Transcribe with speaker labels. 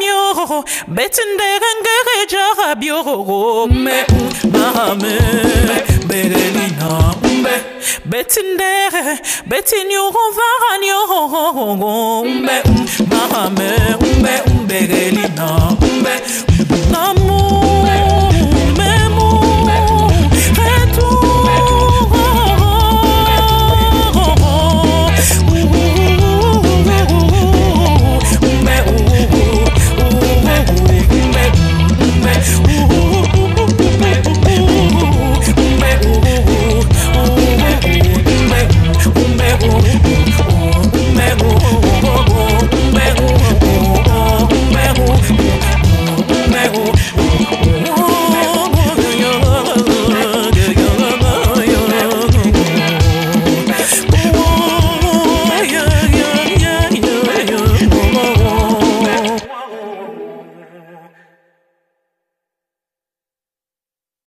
Speaker 1: mioro betindere ngere jara biororo me mahame berelina mbe betindere betinyoro varaniororo mbe mahame mbe berelina